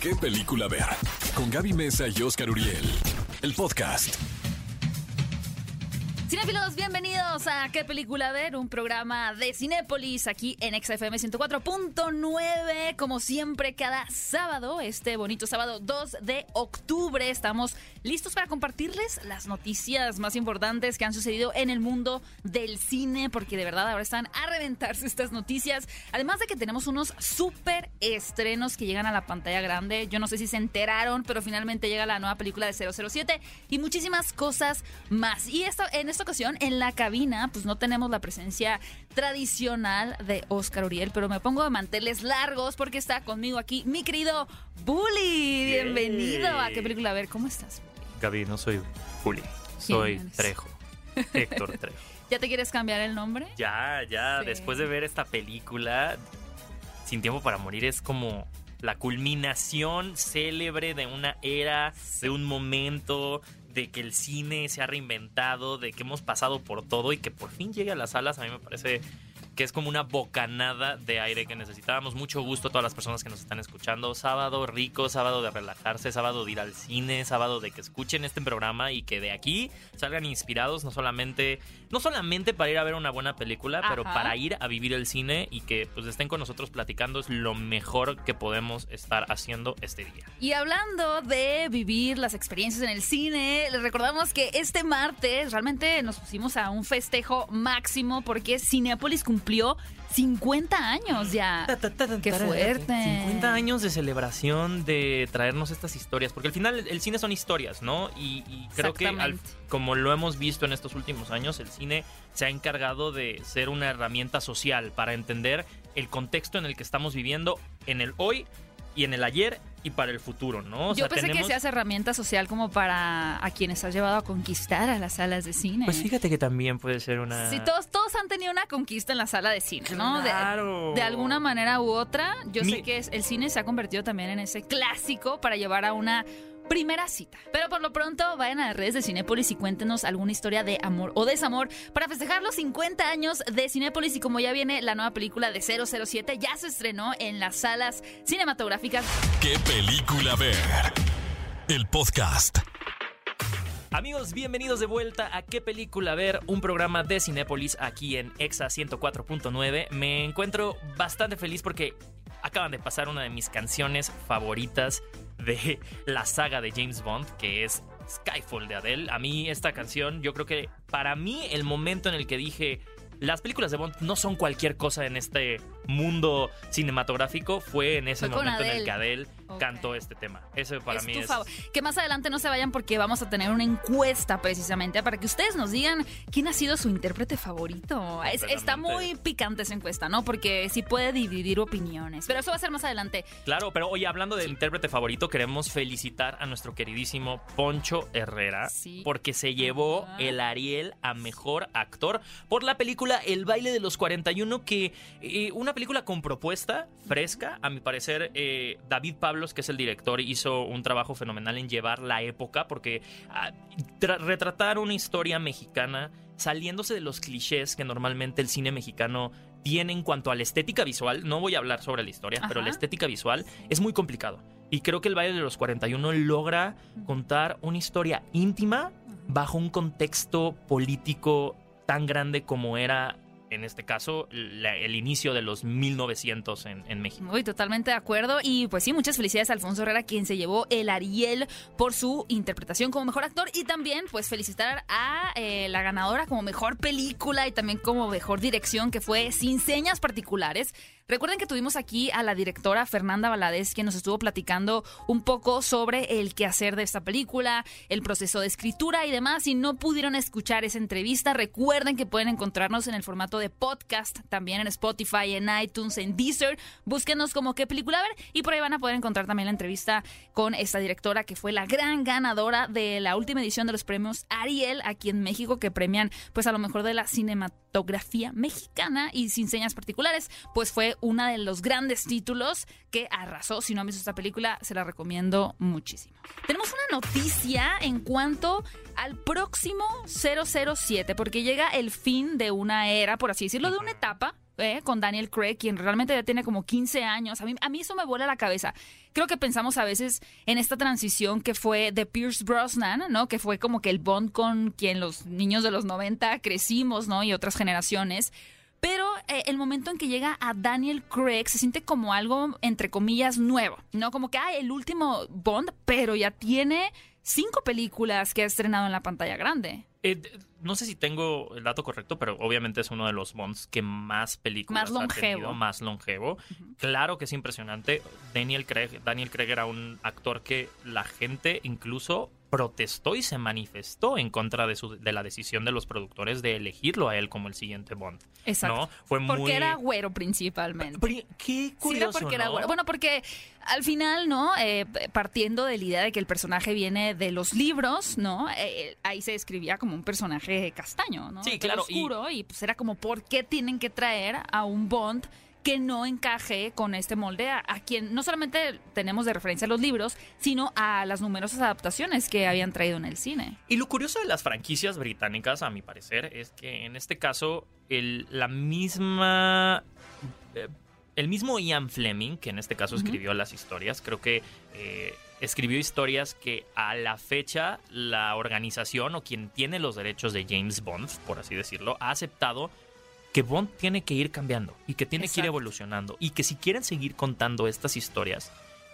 ¿Qué película ver? Con Gaby Mesa y Oscar Uriel. El podcast. Cinefilos, bienvenidos a ¿Qué película ver? Un programa de Cinépolis aquí en XFM 104.9. Como siempre, cada sábado, este bonito sábado 2 de octubre, estamos listos para compartirles las noticias más importantes que han sucedido en el mundo del cine, porque de verdad ahora están a reventarse estas noticias. Además de que tenemos unos súper estrenos que llegan a la pantalla grande. Yo no sé si se enteraron, pero finalmente llega la nueva película de 007 y muchísimas cosas más. Y esto en esta ocasión, en la cabina, pues no tenemos la presencia tradicional de Oscar Uriel, pero me pongo de manteles largos porque está conmigo aquí mi querido Bully. Bienvenido a qué película. A ver, ¿cómo estás? Gaby, no soy Juli, soy? Trejo. Héctor Trejo. ¿Ya te quieres cambiar el nombre? Ya, ya, Sí. después de ver esta película, Sin Tiempo para Morir es como la culminación célebre de una era, de un momento, de que el cine se ha reinventado, de que hemos pasado por todo y que por fin llegue a las salas, a mí me parece que es como una bocanada de aire que necesitábamos. Mucho gusto a todas las personas que nos están escuchando. Sábado rico, sábado de relajarse, sábado de ir al cine, sábado de que escuchen este programa y que de aquí salgan inspirados no solamente no solamente para ir a ver una buena película, pero Ajá. para ir a vivir el cine y que pues estén con nosotros platicando es lo mejor que podemos estar haciendo este día. Y hablando de vivir las experiencias en el cine, les recordamos que este martes realmente nos pusimos a un festejo máximo porque Cinepolis cumplió 50 años ya. ¡Qué fuerte! 50 años de celebración de traernos estas historias, porque al final el cine son historias, ¿no? Y, y creo que al- como lo hemos visto en estos últimos años, el cine se ha encargado de ser una herramienta social para entender el contexto en el que estamos viviendo en el hoy y en el ayer y para el futuro, ¿no? O Yo sea, pensé tenemos- que se hace herramienta social como para a quienes has llevado a conquistar a las salas de cine. Pues fíjate que también puede ser una... Sí, todos, todos han tenido una conquista en la sala de cine, ¿no? Claro. De, alguna manera u otra. Yo Mi- sé que el cine se ha convertido también en ese clásico para llevar a una primera cita. Pero por lo pronto, vayan a las redes de Cinépolis y cuéntenos alguna historia de amor o desamor para festejar los 50 años de Cinépolis. Y como ya viene la nueva película de 007, ya se estrenó en las salas cinematográficas. ¿Qué película ver? El podcast. Amigos, bienvenidos de vuelta a ¿Qué película ver? Un programa de Cinépolis aquí en Exa 104.9. Me encuentro bastante feliz porque acaban de pasar una de mis canciones favoritas de la saga de James Bond, que es Skyfall de Adele. A mí esta canción, yo creo que para mí el momento en el que dije... Las películas de Bond no son cualquier cosa en este mundo cinematográfico. Fue en ese Fue momento en el que Adele cantó este tema. Ese para es mí tu es... favor. Que más adelante no se vayan porque vamos a tener una encuesta precisamente para que ustedes nos digan quién ha sido su intérprete favorito. Es- está muy picante esa encuesta, ¿no? Porque sí puede dividir opiniones. Pero eso va a ser más adelante. Claro, pero oye, hablando del intérprete favorito, queremos felicitar a nuestro queridísimo Poncho Herrera Sí. porque se llevó el Ariel a mejor actor por la película El baile de los 41, que eh, una película con propuesta fresca, a mi parecer eh, David Pablos, que es el director, hizo un trabajo fenomenal en llevar la época porque ah, tra- retratar una historia mexicana saliéndose de los clichés que normalmente el cine mexicano tiene en cuanto a la estética visual, no voy a hablar sobre la historia, pero la estética visual es muy complicado. Y creo que el baile de los 41 logra contar una historia íntima bajo un contexto político tan grande como era, en este caso, el inicio de los 1900 en, en México. Muy totalmente de acuerdo. Y pues sí, muchas felicidades a Alfonso Herrera, quien se llevó el Ariel por su interpretación como mejor actor. Y también, pues, felicitar a eh, la ganadora como mejor película y también como mejor dirección, que fue Sin Señas Particulares. Recuerden que tuvimos aquí a la directora Fernanda Valadez, quien nos estuvo platicando un poco sobre el quehacer de esta película, el proceso de escritura y demás. Si no pudieron escuchar esa entrevista, recuerden que pueden encontrarnos en el formato de podcast, también en Spotify, en iTunes, en Deezer. Búsquenos como qué película ver y por ahí van a poder encontrar también la entrevista con esta directora que fue la gran ganadora de la última edición de los premios Ariel aquí en México que premian pues a lo mejor de la cinematografía mexicana y sin señas particulares, pues fue uno de los grandes títulos que arrasó. Si no han visto esta película, se la recomiendo muchísimo. Tenemos una noticia en cuanto al próximo 007, porque llega el fin de una era. Por por así decirlo, de una etapa ¿eh? con Daniel Craig, quien realmente ya tiene como 15 años. A mí, a mí eso me vuela la cabeza. Creo que pensamos a veces en esta transición que fue de Pierce Brosnan, ¿no? Que fue como que el Bond con quien los niños de los 90 crecimos, ¿no? Y otras generaciones. Pero eh, el momento en que llega a Daniel Craig se siente como algo, entre comillas, nuevo, ¿no? Como que, ah, el último Bond, pero ya tiene cinco películas que ha estrenado en la pantalla grande. Eh, no sé si tengo el dato correcto, pero obviamente es uno de los Bonds que más películas Más longevo. ha tenido, más longevo. Claro que es impresionante. Daniel Craig, Daniel Craig era un actor que la gente incluso protestó y se manifestó en contra de, su, de la decisión de los productores de elegirlo a él como el siguiente Bond. Exacto. ¿no? Fue Porque muy... era güero principalmente. Pero, Qué Sí, curioso, porque era güero. Bueno, porque al final, ¿no? Eh, partiendo de la idea de que el personaje viene de los libros, ¿no? Eh, ahí se describía como un personaje castaño, ¿no? Sí, claro, y- Oscuro, y... pues era como, ¿por qué tienen que traer a un Bond que no encaje con este molde a, a quien no solamente tenemos de referencia a los libros, sino a las numerosas adaptaciones que habían traído en el cine? Y lo curioso de las franquicias británicas, a mi parecer, es que en este caso el, la misma... eh, el mismo Ian Fleming, que en este caso escribió las historias, creo que eh, escribió historias que a la fecha la organización o quien tiene los derechos de James Bond, por así decirlo, ha aceptado que Bond tiene que ir cambiando y que tiene que ir evolucionando y que si quieren seguir contando estas historias,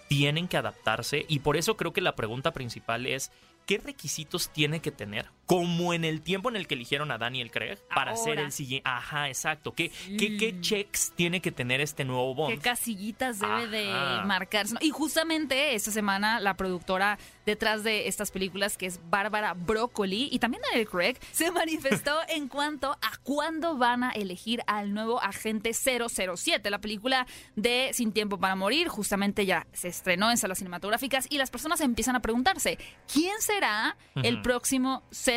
tienen que adaptarse y por eso creo que la pregunta principal es ¿qué requisitos tiene que tener? Como en el tiempo en el que eligieron a Daniel Craig para ser Ahora. el siguiente. Ajá, exacto. ¿Qué, Sí. qué, qué checks tiene que tener este nuevo ¿Qué Bond? casillitas debe de marcarse? Y justamente esta semana la productora detrás de estas películas, que es Bárbara Broccoli y también Daniel Craig, se manifestó en cuanto a cuándo van a elegir al nuevo agente 007. La película de Sin Tiempo para Morir justamente ya se estrenó en salas cinematográficas y las personas empiezan a preguntarse, ¿quién será el próximo 007?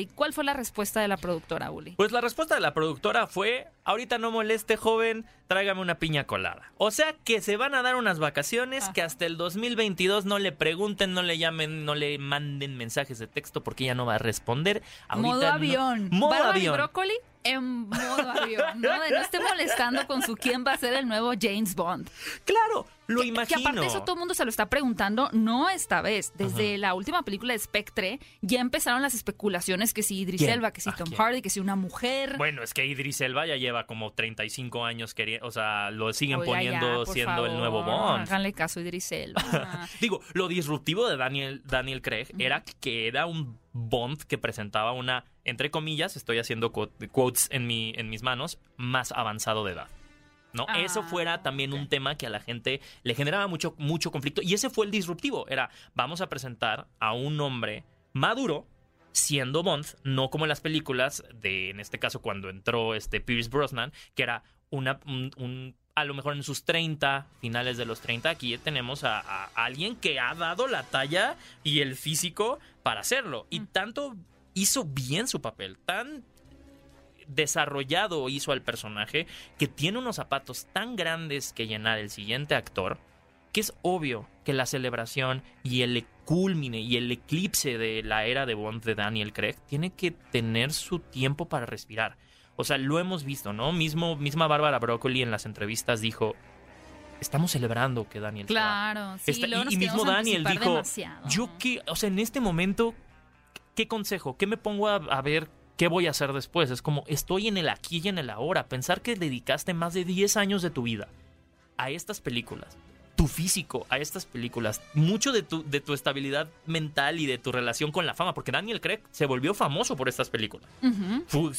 ¿Y cuál fue la respuesta de la productora, Uli? Pues la respuesta de la productora fue, ahorita no moleste joven, tráigame una piña colada. O sea que se van a dar unas vacaciones Ajá. que hasta el 2022 no le pregunten, no le llamen, no le manden mensajes de texto porque ella no va a responder. Ahorita modo no- avión. Modo y avión. Brócoli en modo avión, ¿no? De no esté molestando con su quién va a ser el nuevo James Bond. Claro, lo Que- imagino. Que aparte eso todo el mundo se lo está preguntando, no esta vez. Desde la última película de Spectre ya empezaron las especulaciones que si Idris ¿Quién? Elba, que si ¿A Tom quién? Hardy, que si una mujer. Bueno, es que Idris Elba ya lleva como 35 años queriendo, o sea, lo siguen Oiga, poniendo siendo el nuevo Bond. Háganle caso a Idris Elba. Digo, lo disruptivo de Daniel, Daniel Craig era que era un Bond que presentaba una, entre comillas, estoy haciendo quote- quotes en, mi, en mis manos, más avanzado de edad. ¿No? Ah, Eso fuera también un tema que a la gente le generaba mucho, mucho conflicto. Y ese fue el disruptivo. Era, vamos a presentar a un hombre maduro siendo Bond, no como en las películas de, en este caso, cuando entró este Pierce Brosnan, que era una, un, un- a lo mejor en sus 30, finales de los 30, aquí tenemos a, a alguien que ha dado la talla y el físico para hacerlo. Y tanto hizo bien su papel, tan desarrollado hizo al personaje que tiene unos zapatos tan grandes que llenar el siguiente actor que es obvio que la celebración y el culmine y el eclipse de la era de Bond de Daniel Craig tiene que tener su tiempo para respirar. O sea, lo hemos visto, ¿no? Mismo, misma Bárbara Broccoli en las entrevistas dijo, estamos celebrando que Daniel se va". claro, sí. Está- luego y, nos y mismo Daniel dijo, demasiado. yo qué, o sea, en este momento, ¿qué consejo? ¿Qué me pongo a, a ver? ¿Qué voy a hacer después? Es como, estoy en el aquí y en el ahora. Pensar que dedicaste más de 10 años de tu vida a estas películas, tu físico a estas películas, mucho de tu, de tu estabilidad mental y de tu relación con la fama, porque Daniel Craig se volvió famoso por estas películas.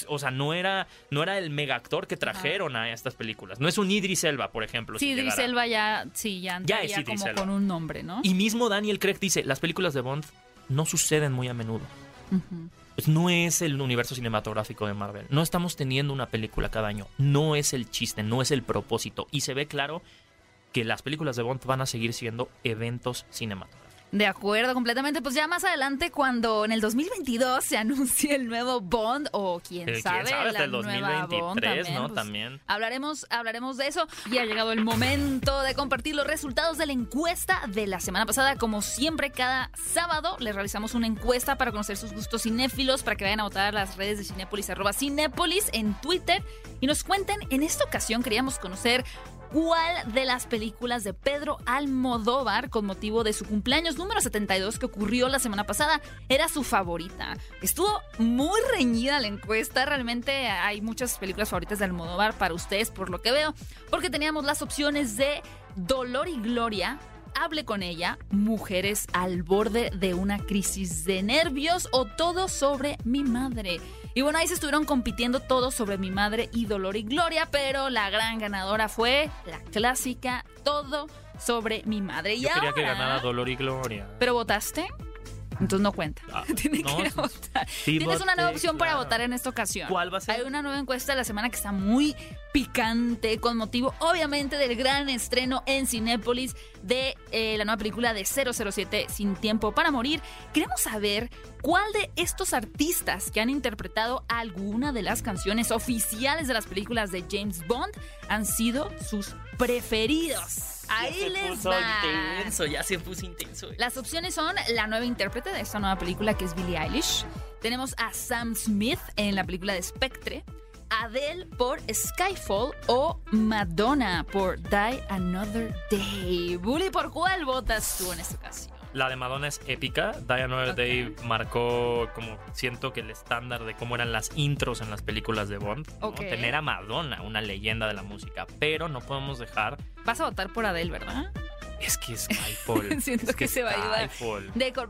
O sea, no era, no era el mega actor que trajeron a estas películas. No es un Idris Elba, por ejemplo. Sí, si Idris llegara. Elba ya, sí, ya, Ya es Idris como Elba. con un nombre, ¿no? Y mismo Daniel Craig dice, las películas de Bond no suceden muy a menudo. Ujú. Pues no es el universo cinematográfico de Marvel. No estamos teniendo una película cada año. No es el chiste, no es el propósito. Y se ve claro que las películas de Bond van a seguir siendo eventos cinematográficos. De acuerdo, completamente. Pues ya más adelante, cuando en el 2022 se anuncie el nuevo Bond, o quién Eh, sabe, quién sabe, hasta el nueva Bond 2023, ¿no? pues, También. Hablaremos, hablaremos de eso. Y ha llegado el momento de compartir los resultados de la encuesta de la semana pasada. Como siempre, cada sábado les realizamos una encuesta para conocer sus gustos cinéfilos, para que vayan a votar a las redes de Cinépolis, arroba Cinépolis en Twitter y nos cuenten. En esta ocasión queríamos conocer cuál de las películas de Pedro Almodóvar, con motivo de su cumpleaños número 72 que ocurrió la semana pasada, era su favorita. Estuvo muy reñida la encuesta, realmente hay muchas películas favoritas de Almodóvar para ustedes, por lo que veo, porque teníamos las opciones de Dolor y Gloria. Hable con ella, mujeres al borde de una crisis de nervios o todo sobre mi madre. Y bueno, ahí se estuvieron compitiendo todos sobre mi madre y Dolor y Gloria, pero la gran ganadora fue la clásica Todo sobre mi madre. Y Yo quería que ganara Dolor y Gloria. ¿Pero votaste? Entonces no cuenta. Ah, Tiene no, que ir a votar. sí Tienes una nueva opción para votar en esta ocasión. ¿Cuál va a ser? Hay una nueva encuesta de la semana que está muy picante, con motivo obviamente del gran estreno en Cinépolis de eh, la nueva película de 007 Sin Tiempo para Morir. Queremos saber cuál de estos artistas que han interpretado alguna de las canciones oficiales de las películas de James Bond han sido sus preferidos. Ahí ya se les puso va. intenso, ya se puso intenso. Las opciones son la nueva intérprete de esta nueva película que es Billie Eilish. Tenemos a Sam Smith en la película de Spectre. Adele por Skyfall o Madonna por Die Another Day. Bully, ¿por cuál votas tú en esta ocasión? La de Madonna es épica. Diana Ok. Day marcó como siento que el estándar de cómo eran las intros en las películas de Bond. ¿no? Tener a Madonna, una leyenda de la música. Pero no podemos dejar. Vas a votar por Adele, ¿verdad? Es que Skyfall. Siento es que se va a llevar.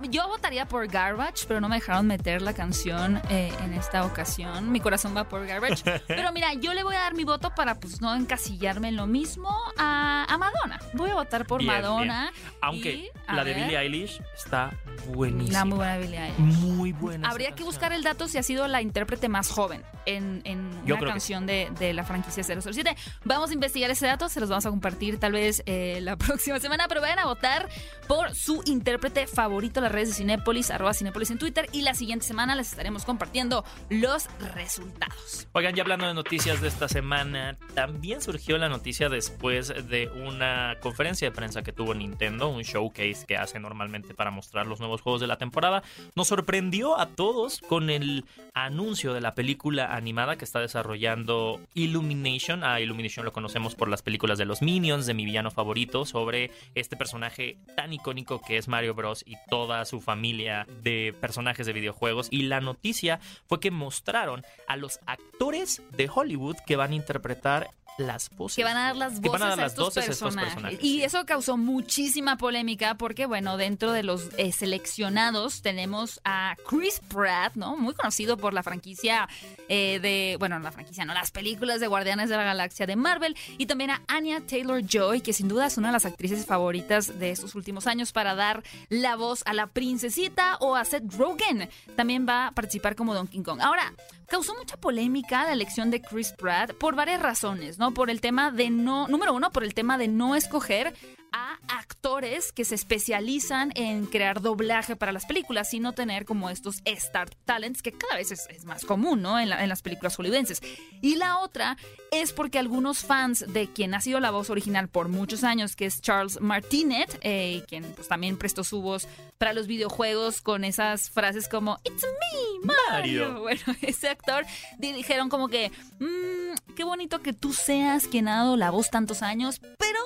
Yo votaría por Garbage, pero no me dejaron meter la canción eh, en esta ocasión. Mi corazón va por Garbage. Pero mira, yo le voy a dar mi voto para pues no encasillarme en lo mismo a, a Madonna. Voy a votar por Bien, Madonna. Aunque y, la de Billie Eilish está buenísima. La muy buena Billie Eilish. Muy buena. Habría que canción. buscar el dato si ha sido la intérprete más joven en, en Yo una que canción de, de la franquicia 007. Vamos a investigar ese dato, se los vamos a compartir tal vez eh, la próxima semana, pero vayan a votar por su intérprete favorito las redes de Cinépolis, arroba Cinépolis en Twitter, y la siguiente semana les estaremos compartiendo los resultados. Oigan, ya hablando de noticias de esta semana, también surgió la noticia después de una conferencia de prensa que tuvo Nintendo, un showcase que hace normalmente para mostrar los nuevos juegos de la temporada. Nos sorprendió a todos con el anuncio de la película animada que está desarrollando Illumination. A Illumination lo conocemos por las películas de los Minions, de mi villano favorito, sobre este personaje tan icónico que es Mario Bros. y toda su familia de personajes de videojuegos. Y la noticia fue que mostraron a los actores de Hollywood que van a interpretar las voces. Que van a dar las voces, a dar a, las estos voces a estos personajes. Y eso causó muchísima polémica porque, bueno, dentro de los eh, seleccionados tenemos a Chris Pratt, ¿no? Muy conocido por la franquicia eh, de, bueno, la franquicia, no, las películas de Guardianes de la Galaxia de Marvel. Y también a Anya Taylor-Joy, que sin duda es una de las actrices favoritas de estos últimos años para dar la voz a la princesita o a Seth Rogen. También va a participar como Donkey Kong. Ahora, causó mucha polémica la elección de Chris Pratt por varias razones, ¿no? Por el tema de no, número uno, por el tema de no escoger a actores que se especializan en crear doblaje para las películas, sino tener como estos star talents que cada vez es, es más común, ¿no? En, la- en las películas hollywoodenses. Y la otra es porque algunos fans de quien ha sido la voz original por muchos años, que es Charles Martinet, eh, quien pues también prestó su voz para los videojuegos con esas frases como It's me, Mario. Mario. Bueno, ese actor di- dijeron como que "Mm, qué bonito que tú seas quien ha dado la voz tantos años, pero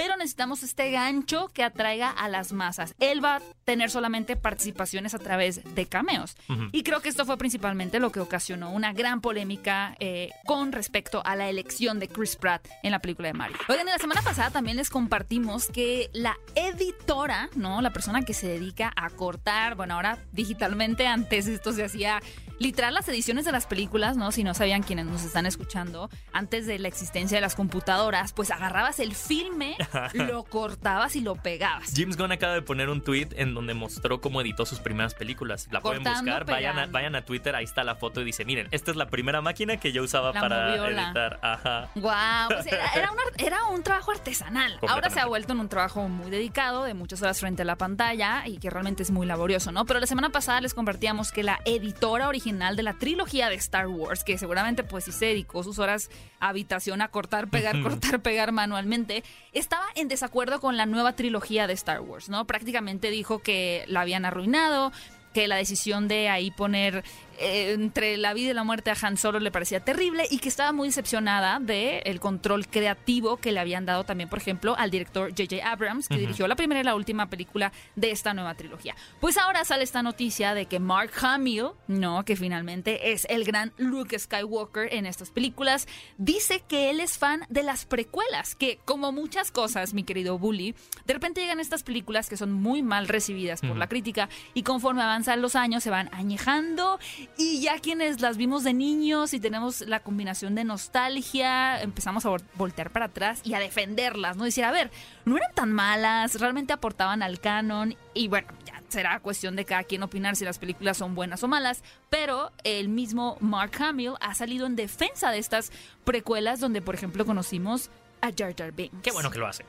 pero necesitamos este gancho que atraiga a las masas. Él va a tener solamente participaciones a través de cameos. Y creo que esto fue principalmente lo que ocasionó una gran polémica eh, con respecto a la elección de Chris Pratt en la película de Mario. Oigan, y la semana pasada también les compartimos que la editora, ¿no? La persona que se dedica a cortar, bueno, ahora digitalmente, antes esto se hacía literal las ediciones de las películas, ¿no? Si no sabían quienes nos están escuchando, antes de la existencia de las computadoras, pues agarrabas el filme lo cortabas y lo pegabas. James Gunn acaba de poner un tweet en donde mostró cómo editó sus primeras películas. La pueden buscar, vayan a, pegando. vayan a Twitter, ahí está la foto y dice, miren, esta es la primera máquina que yo usaba La para moviola. editar. Ajá. Wow, pues era, era, una- era un trabajo artesanal. Ahora se ha vuelto en un trabajo muy dedicado, de muchas horas frente a la pantalla y que realmente es muy laborioso, ¿no? Pero la semana pasada les compartíamos que la editora original de la trilogía de Star Wars, que seguramente pues sí se dedicó sus horas a habitación a cortar, pegar, cortar, pegar manualmente, estaba en desacuerdo con la nueva trilogía de Star Wars, ¿no? Prácticamente dijo que la habían arruinado, que la decisión de ahí poner eh, entre la vida y la muerte a Han Solo le parecía terrible y que estaba muy decepcionada del el control creativo que le habían dado también, por ejemplo, al director J.J. Abrams, que dirigió la primera y la última película de esta nueva trilogía. Pues ahora sale esta noticia de que Mark Hamill, no, que finalmente es el gran Luke Skywalker en estas películas, dice que él es fan de las precuelas, que como muchas cosas, mi querido Bully, de repente llegan estas películas que son muy mal recibidas por la crítica y conforme avanzan los años se van añejando y ya quienes las vimos de niños y tenemos la combinación de nostalgia, empezamos a vol- voltear para atrás y a defenderlas, ¿no? Decir, a ver, no eran tan malas, realmente aportaban al canon y bueno, ya será cuestión de cada quien opinar si las películas son buenas o malas, pero el mismo Mark Hamill ha salido en defensa de estas precuelas donde, por ejemplo, conocimos a Jar Jar Binks. Qué bueno que lo hace.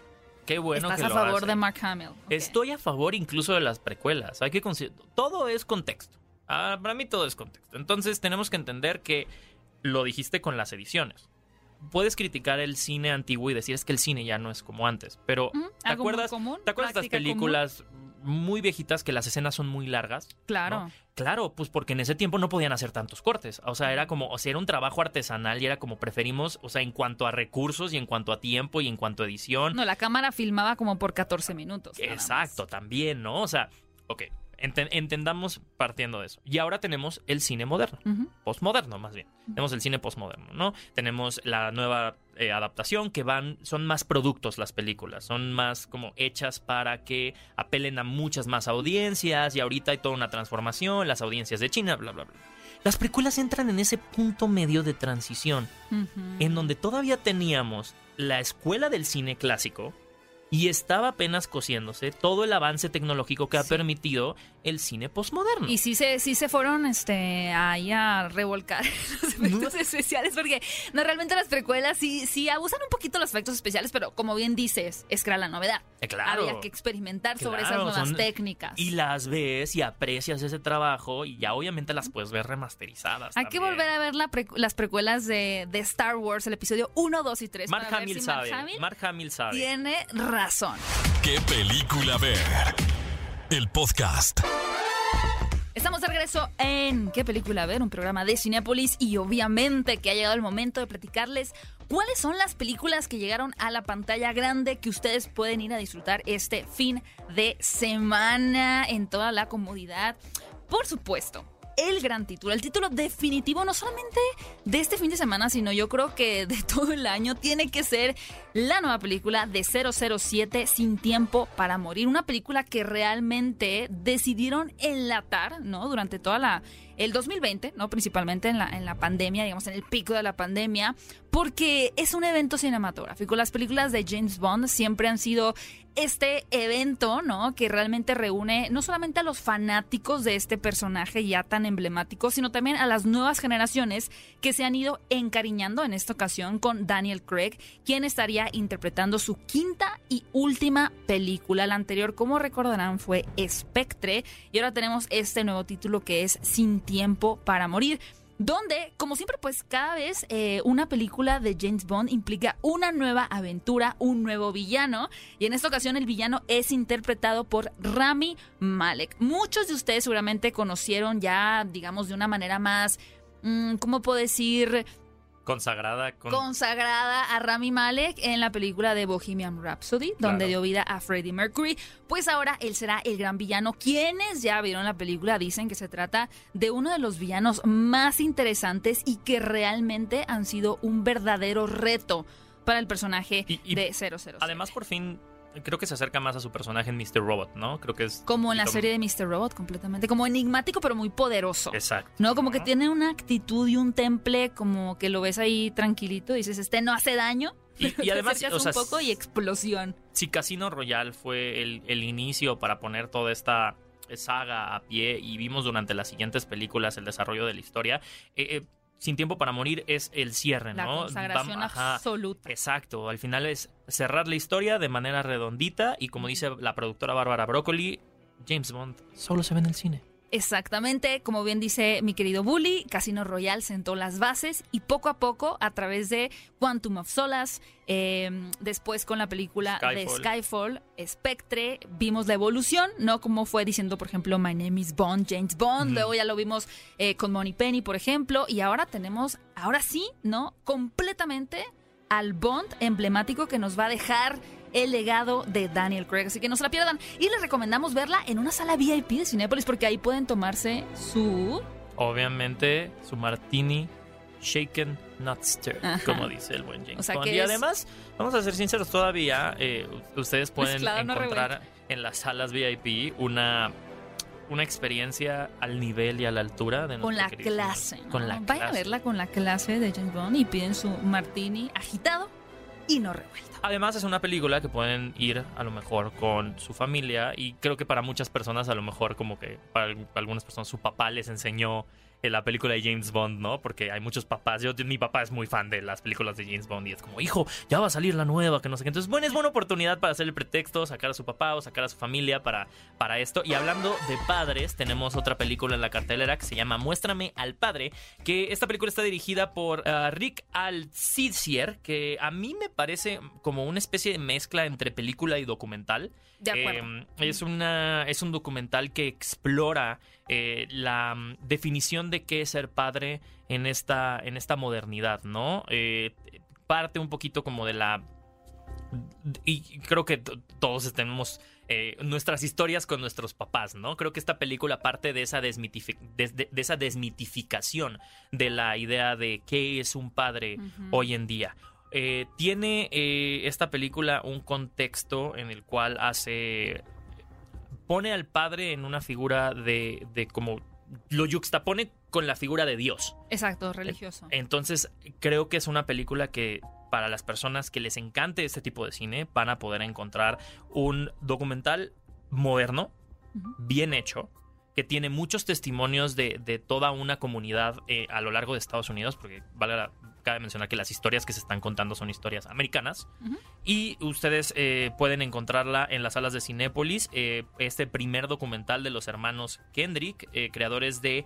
Qué bueno Estás que a lo favor hace. de Mark Hamill. Estoy a favor incluso de las precuelas. Hay que consider- todo es contexto. Ah, para mí todo es contexto. Entonces tenemos que entender que lo dijiste con las ediciones. Puedes criticar el cine antiguo y decir es que el cine ya no es como antes, pero Mm, ¿te acuerdas? común, ¿Te acuerdas de estas común. películas muy viejitas que las escenas son muy largas? Claro. ¿no? Claro, pues porque en ese tiempo no podían hacer tantos cortes. O sea, era como, o sea, era un trabajo artesanal y era como preferimos, o sea, en cuanto a recursos y en cuanto a tiempo y en cuanto a edición. No, la cámara filmaba como por 14 minutos. Exacto, también, ¿no? O sea, ok, enten- entendamos partiendo de eso. Y ahora tenemos el cine moderno, postmoderno más bien. Tenemos el cine postmoderno, ¿no? Tenemos la nueva eh, adaptación que van, son más productos las películas, son más como hechas para que apelen a muchas más audiencias y ahorita hay toda una transformación, las audiencias de China, bla, bla, bla. Las precuelas entran en ese punto medio de transición en donde todavía teníamos la escuela del cine clásico y estaba apenas cosiéndose todo el avance tecnológico que ha permitido el cine postmoderno. Y sí se, sí se fueron este, ahí a revolcar los efectos especiales, porque no, realmente las precuelas sí, sí abusan un poquito los efectos especiales, pero como bien dices, es que era la novedad. Eh, claro. Había que experimentar sobre esas nuevas son- técnicas. Y las ves y aprecias ese trabajo y ya obviamente las puedes ver remasterizadas. Hay que volver a ver la pre- las precuelas de, de Star Wars, el episodio 1, 2 y 3. Mark Hamill si sabe. Mark Hamill Mark Hamill sabe. tiene razón. ¿Qué película ver? El podcast. Estamos de regreso en ¿Qué película ver? Un programa de Cinepolis y obviamente que ha llegado el momento de platicarles cuáles son las películas que llegaron a la pantalla grande que ustedes pueden ir a disfrutar este fin de semana en toda la comodidad. Por supuesto. El gran título, el título definitivo no solamente de este fin de semana, sino yo creo que de todo el año, tiene que ser la nueva película de 007 Sin Tiempo para Morir. Una película que realmente decidieron enlatar, ¿no? Durante toda la el 2020, ¿no? Principalmente en la, en la pandemia, digamos, en el pico de la pandemia, porque es un evento cinematográfico. Las películas de James Bond siempre han sido este evento, ¿no? Que realmente reúne no solamente a los fanáticos de este personaje ya tan emblemático, sino también a las nuevas generaciones que se han ido encariñando en esta ocasión con Daniel Craig, quien estaría interpretando su quinta y última película. La anterior, como recordarán, fue Spectre y ahora tenemos este nuevo título que es Sin tiempo para morir donde, como siempre, pues cada vez eh, una película de James Bond implica una nueva aventura, un nuevo villano, y en esta ocasión el villano es interpretado por Rami Malek. Muchos de ustedes seguramente conocieron ya, digamos, de una manera más, mm, ¿cómo puedo decir? Consagrada con... consagrada a Rami Malek en la película de Bohemian Rhapsody, donde Claro. dio vida a Freddie Mercury. Pues ahora él será el gran villano. Quienes ya vieron la película dicen que se trata de uno de los villanos más interesantes y que realmente han sido un verdadero reto para el personaje Y- y de 007. Además, por fin, creo que se acerca más a su personaje en Mr. Robot, ¿no? Creo que es... como en la serie de Mr. Robot, completamente. Como enigmático, pero muy poderoso. Exacto. No, como que tiene una actitud y un temple como que lo ves ahí tranquilito y dices, este no hace daño. Y, además, o sea, un poco y explosión. si Casino Royale fue el, el inicio para poner toda esta saga a pie y vimos durante las siguientes películas el desarrollo de la historia, eh, eh, Sin Tiempo para Morir es el cierre, La ¿no? consagración Vam- ajá, absoluta. Exacto, al final es cerrar la historia de manera redondita y como dice la productora Bárbara Broccoli, James Bond solo se ve en el cine. Exactamente, como bien dice mi querido Bully, Casino Royale sentó las bases y poco a poco, a través de Quantum of Solace, eh, después con la película de Skyfall. Spectre, vimos la evolución, ¿no? Como fue diciendo, por ejemplo, My Name is Bond, James Bond, Ujú. luego ya lo vimos eh, con Money Penny, por ejemplo, y ahora tenemos, ahora sí, ¿no? Completamente al Bond emblemático que nos va a dejar el legado de Daniel Craig. Así que no se la pierdan. Y les recomendamos verla en una sala VIP de Cinépolis porque ahí pueden tomarse su... Obviamente su martini shaken not stirred, Ajá. como dice el buen James O sea Bond. Y es- además, vamos a ser sinceros, todavía eh, ustedes pueden encontrar en las salas VIP una una experiencia al nivel y a la altura de Con la clase. ¿no? Con la Vayan a verla con la clase de James Bond y piden su martini agitado y no revuelto. Además es una película que pueden ir a lo mejor con su familia y creo que para muchas personas a lo mejor como que para al- algunas personas su papá les enseñó la película de James Bond, ¿no? Porque hay muchos papás, yo mi papá es muy fan de las películas de James Bond y es como, hijo, ya va a salir la nueva, que no sé qué. Entonces, bueno, es buena oportunidad para hacer el pretexto, sacar a su papá o sacar a su familia para, para esto. Y hablando de padres, tenemos otra película en la cartelera que se llama Muéstrame al Padre, que esta película está dirigida por ah, Rick Alcidier, que a mí me parece como una especie de mezcla entre película y documental. De acuerdo. Eh, es, una, es un documental que explora eh, la mm, definición de qué es ser padre en esta, en esta modernidad, ¿no? Eh, parte un poquito como de la... Y creo que todos tenemos eh, nuestras historias con nuestros papás, ¿no? Creo que esta película parte de esa, desmitifi- des- de- de esa desmitificación de la idea de qué es un padre hoy en día. Eh, tiene eh, esta película un contexto en el cual hace. Pone al padre en una figura de, de como. lo yuxtapone con la figura de Dios. Exacto, religioso. Entonces, creo que es una película que para las personas que les encante este tipo de cine van a poder encontrar un documental moderno, bien hecho, que tiene muchos testimonios de, de toda una comunidad eh, a lo largo de Estados Unidos, porque vale la- cabe mencionar que las historias que se están contando son historias americanas. Y ustedes eh, pueden encontrarla en las salas de Cinépolis, eh, este primer documental de los hermanos Kendrick, eh, creadores de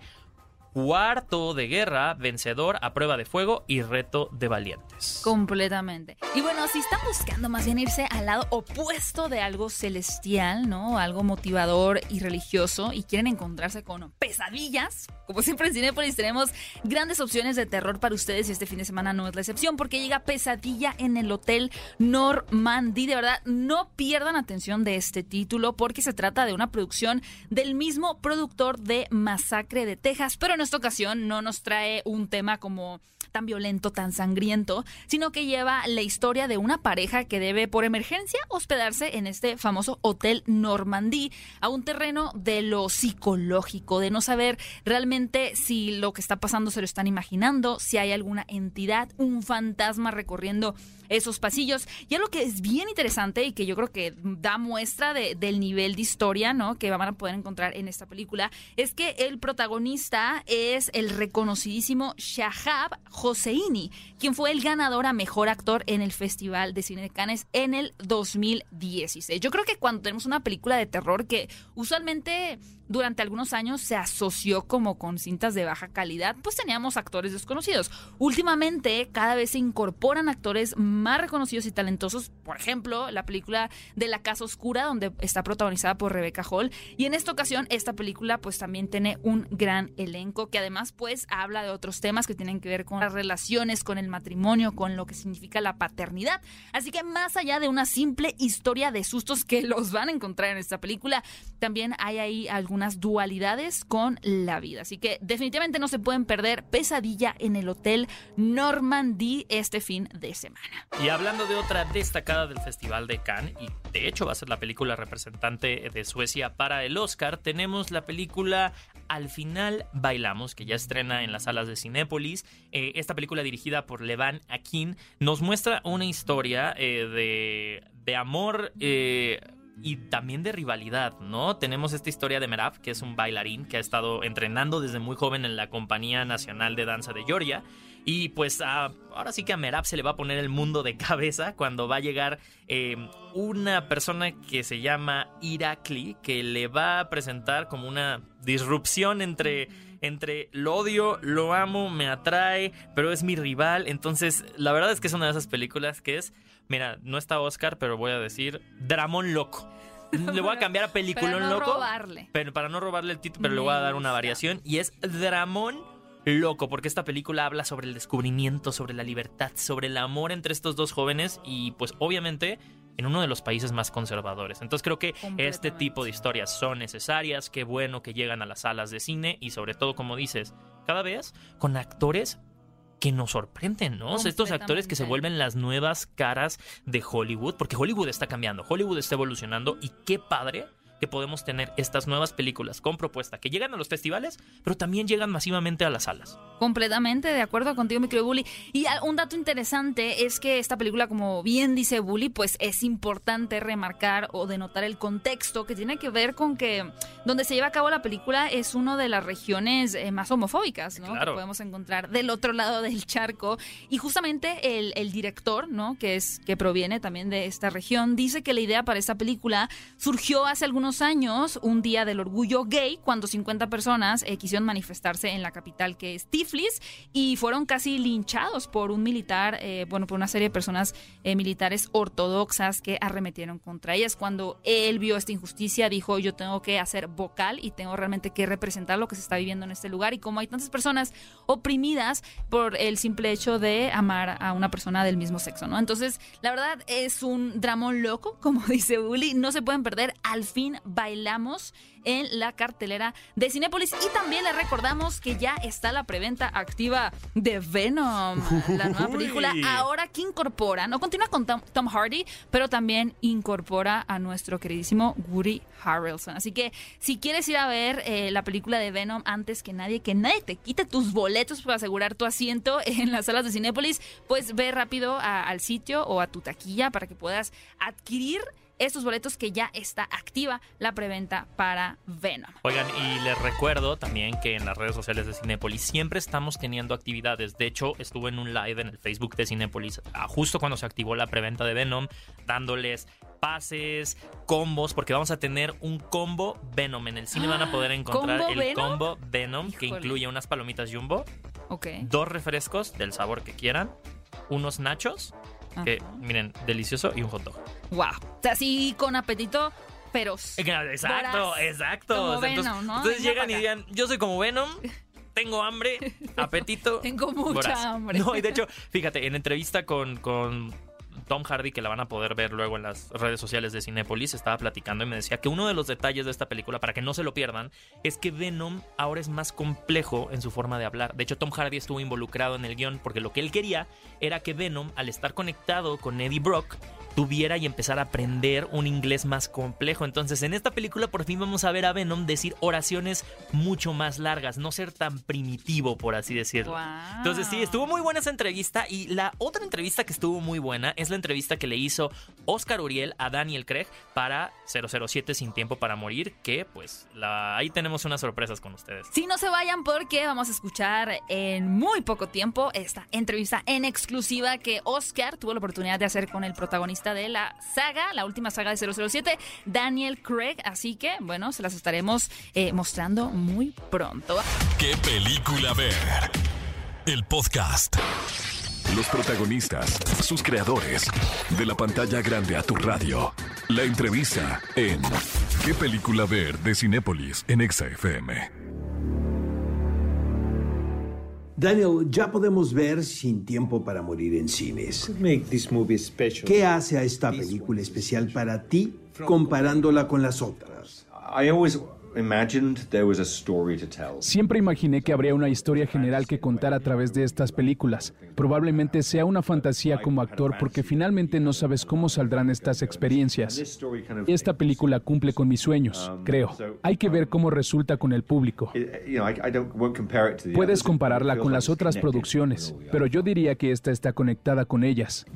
Cuarto de Guerra, Vencedor a Prueba de Fuego y Reto de Valientes. Completamente. Y bueno, si están buscando más bien irse al lado opuesto de algo celestial, ¿no? Algo motivador y religioso y quieren encontrarse con pesadillas, como siempre en Cinepolis tenemos grandes opciones de terror para ustedes y este fin de semana no es la excepción porque llega Pesadilla en el Hotel Normandy. De verdad, no pierdan atención de este título porque se trata de una producción del mismo productor de Masacre de Texas, pero en esta ocasión no nos trae un tema como tan violento, tan sangriento, sino que lleva la historia de una pareja que debe por emergencia hospedarse en este famoso Hotel Normandí, a un terreno de lo psicológico, de no saber realmente si lo que está pasando se lo están imaginando, si hay alguna entidad, un fantasma recorriendo esos pasillos. Y algo que es bien interesante y que yo creo que da muestra de- del nivel de historia, ¿no? Que van a poder encontrar en esta película, es que el protagonista es el reconocidísimo Shahab Hosseini, quien fue el ganador a mejor actor en el Festival de Cine de Cannes en el 2016. Yo creo que cuando tenemos una película de terror que usualmente durante algunos años se asoció como con cintas de baja calidad, pues teníamos actores desconocidos. Últimamente cada vez se incorporan actores más reconocidos y talentosos, por ejemplo, la película de La Casa Oscura, donde está protagonizada por Rebecca Hall, y en esta ocasión esta película pues también tiene un gran elenco que además pues habla de otros temas que tienen que ver con las relaciones, con el matrimonio, con lo que significa la paternidad. Así que más allá de una simple historia de sustos que los van a encontrar en esta película, también hay ahí algunas dualidades con la vida. Así que definitivamente no se pueden perder Pesadilla en el Hotel Normandy este fin de semana. Y hablando de otra destacada del Festival de Cannes, y de hecho va a ser la película representante de Suecia para el Oscar, tenemos la película Al final bailamos, que ya estrena en las salas de Cinépolis. Eh, esta película dirigida por Levan Akin nos muestra una historia eh, de, de, amor. Eh, y también de rivalidad, ¿no? Tenemos esta historia de Merab, que es un bailarín que ha estado entrenando desde muy joven en la Compañía Nacional de Danza de Georgia. Y pues ahora sí que a Merab se le va a poner el mundo de cabeza cuando va a llegar em, una persona que se llama Irakli, que le va a presentar como una disrupción entre entre lo odio, lo amo, me atrae, pero es mi rival. Entonces, la verdad es que es una de esas películas que es Mira, no está Oscar, pero voy a decir Dramón Loco. Le voy a cambiar a Peliculón para no Loco. Robarle. Pero para no robarle el título, pero le voy a dar una variación. Y es Dramón Loco, porque esta película habla sobre el descubrimiento, sobre la libertad, sobre el amor entre estos dos jóvenes y pues obviamente en uno de los países más conservadores. Entonces creo que este tipo de historias son necesarias, qué bueno que llegan a las salas de cine y sobre todo, como dices, cada vez con actores que nos sorprenden, ¿no? estos actores que se vuelven las nuevas caras de Hollywood, porque Hollywood está cambiando, Hollywood está evolucionando y qué padre que podemos tener estas nuevas películas con propuesta que llegan a los festivales, pero también llegan masivamente a las salas. Completamente de acuerdo contigo, mi querido Bully. Y un dato interesante es que esta película, como bien dice Bully, pues es importante remarcar o denotar el contexto que tiene que ver con que donde se lleva a cabo la película es una de las regiones eh, más homofóbicas, ¿no? Que podemos encontrar del otro lado del charco. Y justamente el, el director, ¿no? Que es que proviene también de esta región, dice que la idea para esta película surgió hace algunos años, un día del orgullo gay, cuando 50 personas eh, quisieron manifestarse en la capital que es Tiflis y fueron casi linchados por un militar, eh, bueno, por una serie de personas eh, militares ortodoxas que arremetieron contra ellas. Cuando él vio esta injusticia, dijo, yo tengo que hacer vocal y tengo realmente que representar lo que se está viviendo en este lugar y como hay tantas personas oprimidas por el simple hecho de amar a una persona del mismo sexo, ¿no? Entonces, la verdad es un dramón loco, como dice Uli, no se pueden perder al fin bailamos en la cartelera de Cinépolis. Y también le recordamos que ya está la preventa activa de Venom, la nueva película. Ahora que incorpora, no continúa con Tom, Hardy, pero también incorpora a nuestro queridísimo Woody Harrelson. Así que si quieres ir a ver eh, la película de Venom antes que nadie, que nadie te quite tus boletos para asegurar tu asiento en las salas de Cinépolis, pues ve rápido al sitio o a tu taquilla para que puedas adquirir estos boletos que ya está activa la preventa para Venom. Oigan, y les recuerdo también que en las redes sociales de Cinépolis siempre estamos teniendo actividades. De hecho, estuve en un live en el Facebook de Cinépolis ah, justo cuando se activó la preventa de Venom, dándoles pases, combos, porque vamos a tener un combo Venom. En el cine van a poder encontrar el combo Venom, que incluye unas palomitas jumbo, dos refrescos del sabor que quieran, unos nachos que, miren, delicioso y un hot dog. Wow. O sea, así con apetito, pero. Exacto, exacto. entonces, llegan y digan, yo soy como Venom. Tengo hambre, apetito. Tengo mucha hambre. No, y de hecho, fíjate, en entrevista con, con Tom Hardy, que la van a poder ver luego en las redes sociales de Cinepolis, estaba platicando y me decía que uno de los detalles de esta película, para que no se lo pierdan, es que Venom ahora es más complejo en su forma de hablar. De hecho, Tom Hardy estuvo involucrado en el guion porque lo que él quería era que Venom, al estar conectado con Eddie Brock, tuviera y empezar a aprender un inglés más complejo. Entonces, en esta película por fin vamos a ver a Venom decir oraciones mucho más largas, no ser tan primitivo, por así decirlo. Entonces, sí, estuvo muy buena esa entrevista. Y la otra entrevista que estuvo muy buena es la entrevista que le hizo Oscar Uriel a Daniel Craig para 007 Sin Tiempo para Morir, que pues la, ahí tenemos unas sorpresas con ustedes. Sí, no se vayan porque vamos a escuchar en muy poco tiempo esta entrevista en exclusiva que Oscar tuvo la oportunidad de hacer con el protagonista de la saga, la última saga de 007, Daniel Craig. Así que, bueno, se las estaremos eh, mostrando muy pronto. ¿Qué película ver? El podcast. Los protagonistas, sus creadores. De la pantalla grande a tu radio. La entrevista en ¿Qué película ver? de Cinépolis en ExaFM. Daniel, ya podemos ver Sin Tiempo para Morir en cines. ¿Qué hace a esta película especial para ti comparándola con las otras? Siempre imaginé que habría una historia general que contar a través de estas películas. Probablemente sea una fantasía como actor porque finalmente no sabes cómo saldrán estas experiencias. Esta película cumple con mis sueños, creo. Hay que ver cómo resulta con el público. Puedes compararla con las otras producciones, pero yo diría que esta está conectada con ellas.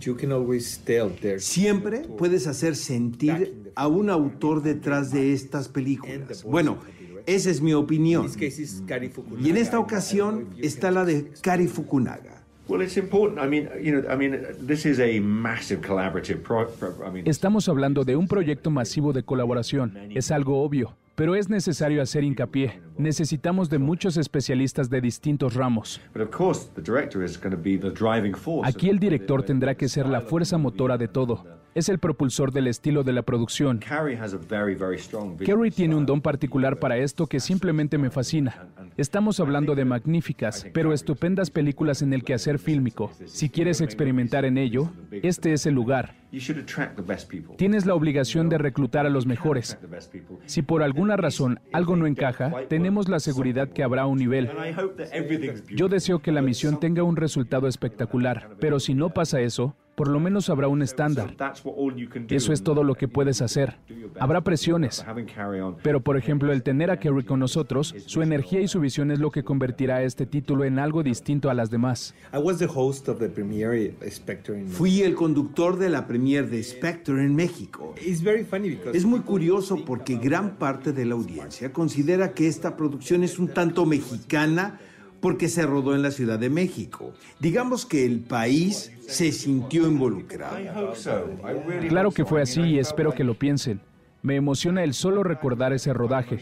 Siempre puedes hacer sentir a un autor detrás de estas películas. Bueno, esa es mi opinión. Y en esta ocasión está la de Kari Fukunaga. Estamos hablando de un proyecto masivo de colaboración. Es algo obvio pero es necesario hacer hincapié. Necesitamos de muchos especialistas de distintos ramos. Aquí el director tendrá que ser la fuerza motora de todo. Es el propulsor del estilo de la producción. Kerry tiene un don particular para esto que simplemente me fascina. Estamos hablando de magníficas, pero estupendas películas en el quehacer fílmico. Si quieres experimentar en ello, este es el lugar. Tienes la obligación de reclutar a los mejores. Si por alguna razón algo no encaja, tenemos la seguridad que habrá un nivel. Yo deseo que la misión tenga un resultado espectacular, pero si no pasa eso, por lo menos habrá un estándar. Eso es todo lo que puedes hacer. Habrá presiones. Pero, por ejemplo, el tener a Kerry con nosotros, su energía y su visión es lo que convertirá este título en algo distinto a las demás. Fui el conductor de la premiere de Spectre en México. Es muy curioso porque gran parte de la audiencia considera que esta producción es un tanto mexicana porque se rodó en la Ciudad de México. Digamos que el país se sintió involucrado. Claro que fue así y espero que lo piensen. Me emociona el solo recordar ese rodaje.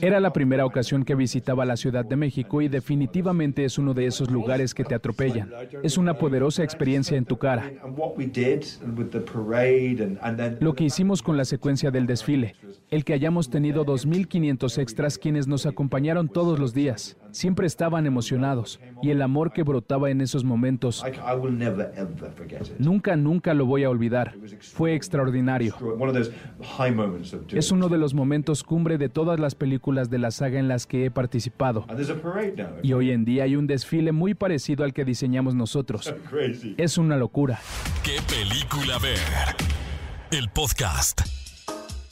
Era la primera ocasión que visitaba la Ciudad de México y definitivamente es uno de esos lugares que te atropellan. Es una poderosa experiencia en tu cara. Lo que hicimos con la secuencia del desfile, el que hayamos tenido 2.500 extras quienes nos acompañaron todos los días, siempre estaban emocionados y el amor que brotaba en esos momentos, nunca, nunca lo voy a olvidar. Fue extraordinario. Es uno de los momentos cumbre de todas las películas de la saga en las que he participado. Y hoy en día hay un desfile muy parecido al que diseñamos nosotros. Es una locura. ¿Qué película ver? El podcast.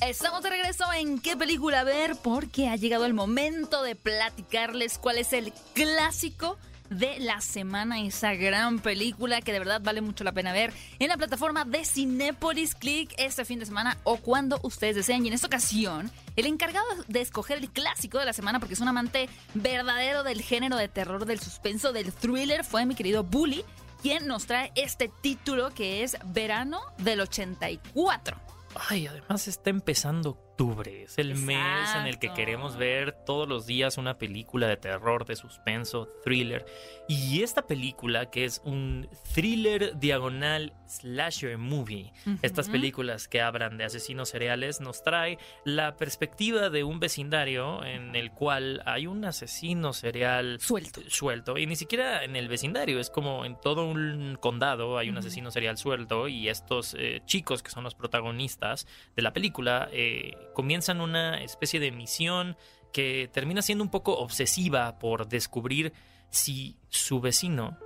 Estamos de regreso en qué película ver porque ha llegado el momento de platicarles cuál es el clásico de la semana, esa gran película que de verdad vale mucho la pena ver en la plataforma de Cinepolis Click este fin de semana o cuando ustedes deseen. Y en esta ocasión, el encargado de escoger el clásico de la semana, porque es un amante verdadero del género de terror, del suspenso, del thriller, fue mi querido Bully, quien nos trae este título que es Verano del 84. Ay, además está empezando es el mes en el que queremos ver todos los días una película de terror, de suspenso, thriller. Y esta película, que es un thriller diagonal slasher movie, estas películas que hablan de asesinos seriales, nos trae la perspectiva de un vecindario en el cual hay un asesino serial suelto. suelto. Y ni siquiera en el vecindario, es como en todo un condado hay un asesino serial suelto y estos eh, chicos que son los protagonistas de la película eh, comienzan una especie de misión que termina siendo un poco obsesiva por descubrir si su vecino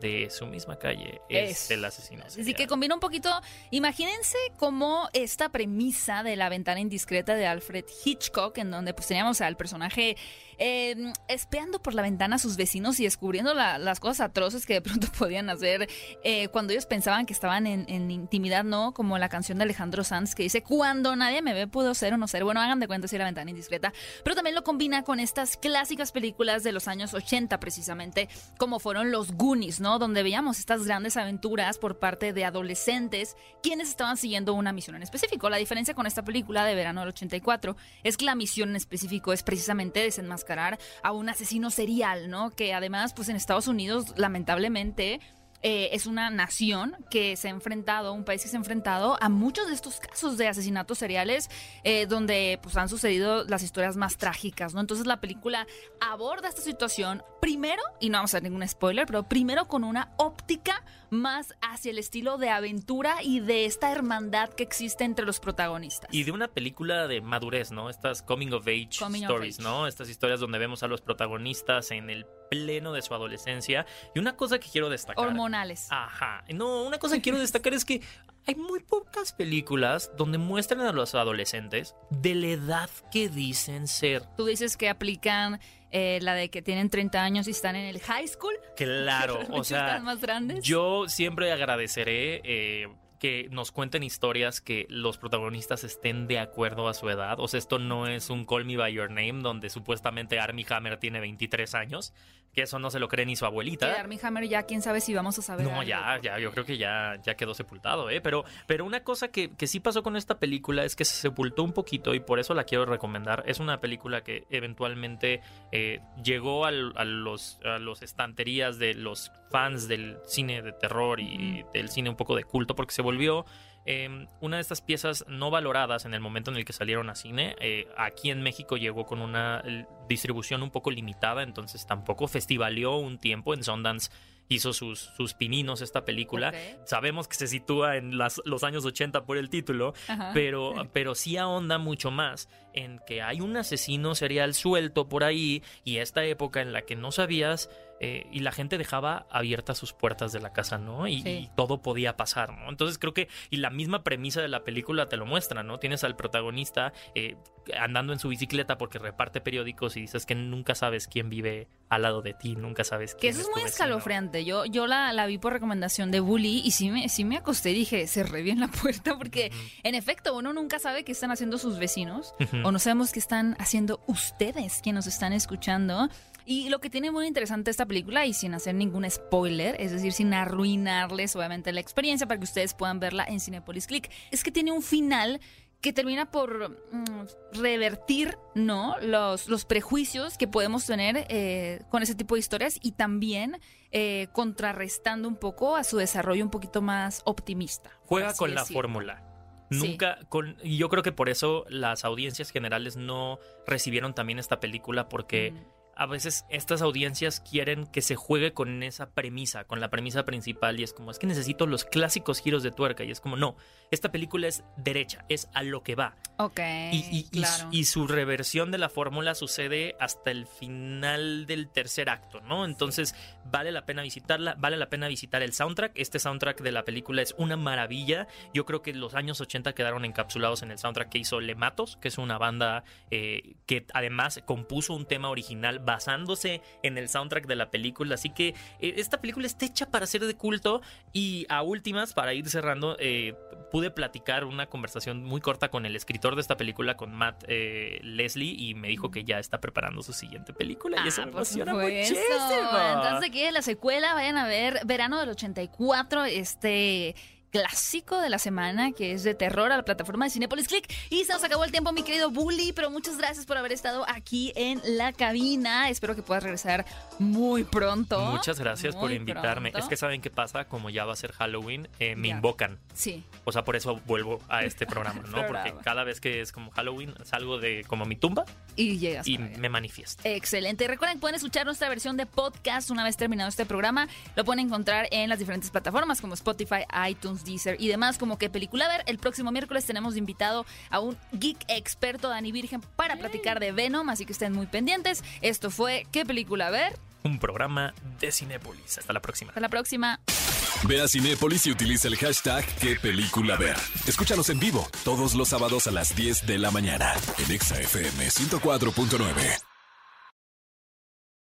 de su misma calle es, el asesino. Así que combina un poquito, imagínense como esta premisa de la ventana indiscreta de Alfred Hitchcock, en donde pues teníamos al personaje eh, espiando por la ventana a sus vecinos y descubriendo las cosas atroces que de pronto podían hacer eh, cuando ellos pensaban que estaban en, intimidad, ¿no? Como la canción de Alejandro Sanz que dice, cuando nadie me ve puedo ser o no ser. Bueno, hagan de cuenta si la ventana indiscreta. Pero también lo combina con estas clásicas películas de los años 80 precisamente, como fueron los Goonies, ¿no? Donde veíamos estas grandes aventuras por parte de adolescentes quienes estaban siguiendo una misión en específico. La diferencia con esta película de verano del 84 es que la misión en específico es precisamente desenmascarar a un asesino serial, ¿no? Que además, pues en Estados Unidos, lamentablemente, eh, es una nación que se ha enfrentado, un país que se ha enfrentado a muchos de estos casos de asesinatos seriales eh, donde pues han sucedido las historias más trágicas, ¿no? Entonces la película aborda esta situación primero, y no vamos a hacer ningún spoiler, pero primero con una óptica más hacia el estilo de aventura y de esta hermandad que existe entre los protagonistas. Y de una película de madurez, ¿no? Estas coming of age stories, ¿no? Estas historias donde vemos a los protagonistas en el pleno de su adolescencia. Y una cosa que quiero destacar. Hormonales. Ajá. No, una cosa que quiero destacar es que hay muy pocas películas donde muestran a los adolescentes de la edad que dicen ser. Tú dices que aplican eh, la de que tienen 30 años y están en el high school. Claro, o sea, están más grandes. yo siempre agradeceré eh, que nos cuenten historias que los protagonistas estén de acuerdo a su edad. O sea, esto no es un Call Me By Your Name donde supuestamente Armie Hammer tiene 23 años que eso no se lo cree ni su abuelita. Que Armie Hammer ya, quién sabe si vamos a saber. No, ya, ya, yo creo que ya, ya quedó sepultado, ¿eh? Pero, pero una cosa que, que sí pasó con esta película es que se sepultó un poquito y por eso la quiero recomendar. Es una película que eventualmente eh, llegó a, los, a los estanterías de los fans del cine de terror y del cine un poco de culto porque se volvió Em, una de estas piezas no valoradas en el momento en el que salieron a cine, eh, aquí en México llegó con una distribución un poco limitada, entonces tampoco festivaleó un tiempo. En Sundance hizo sus, sus pininos esta película. Sabemos que se sitúa en los años 80 por el título, pero, pero sí ahonda mucho más en que hay un asesino serial suelto por ahí y esta época en la que no sabías eh, y la gente dejaba abiertas sus puertas de la casa, ¿no? Y, todo podía pasar, ¿no? Entonces creo que, y la misma premisa de la película te lo muestra, ¿no? Tienes al protagonista eh, andando en su bicicleta porque reparte periódicos y dices que nunca sabes quién vive al lado de ti, nunca sabes quién Que eso es, muy escalofriante. Yo, yo la, la, vi por recomendación de Bully y sí me, sí me acosté y dije, cerré bien la puerta porque en efecto uno nunca sabe qué están haciendo sus vecinos o no sabemos qué están haciendo ustedes quienes nos están escuchando. Y lo que tiene muy interesante esta película, y sin hacer ningún spoiler, es decir, sin arruinarles obviamente la experiencia para que ustedes puedan verla en Cinepolis Click, es que tiene un final que termina por mm, revertir no los, los prejuicios que podemos tener eh, con ese tipo de historias y también eh, contrarrestando un poco a su desarrollo un poquito más optimista. Juega con la fórmula. Nunca, con, y yo creo que por eso las audiencias generales no recibieron también esta película porque a veces estas audiencias quieren que se juegue con esa premisa, con la premisa principal y es como, es que necesito los clásicos giros de tuerca y es como, no, esta película es derecha, es a lo que va. Ok. Y, y, su reversión de la fórmula sucede hasta el final del tercer acto, ¿no? Entonces vale la pena visitarla, vale la pena visitar el soundtrack. Este soundtrack de la película es una maravilla. Yo creo que los años 80 quedaron encapsulados en el soundtrack que hizo Le Matos, que es una banda eh, que además compuso un tema original basándose en el soundtrack de la película. Así que eh, esta película está hecha para ser de culto y a últimas, para ir cerrando, eh, pude platicar una conversación muy corta con el escritor de esta película, con Matt eh, Leslie, y me dijo que ya está preparando su siguiente película. y eso me emociona muchísimo. Entonces, que la secuela vayan a ver Verano del 84, este clásico de la semana, que es de terror a la plataforma de Cinepolis Click. Y se nos acabó el tiempo, mi querido Bully, pero muchas gracias por haber estado aquí en la cabina. Espero que puedas regresar muy pronto. Muchas gracias por invitarme. Es que saben qué pasa, como ya va a ser Halloween, eh, me invocan. Sí. O sea, por eso vuelvo a este programa, ¿no? Porque cada vez que es como Halloween, salgo de como mi tumba. Y llegas. Y me manifiesto. Excelente. Recuerden pueden escuchar nuestra versión de podcast una vez terminado este programa. Lo pueden encontrar en las diferentes plataformas como Spotify, iTunes, Deezer y demás, como que película ver. El próximo miércoles tenemos invitado a un geek experto, Dani Virgen, para platicar de Venom, así que estén muy pendientes. Esto fue ¿Qué película ver? Un programa de Cinépolis. Hasta la próxima. Hasta la próxima. Ve a Cinépolis y utiliza el hashtag ¿Qué película ver? Escúchanos en vivo todos los sábados a las 10 de la mañana en ExaFM 104.9.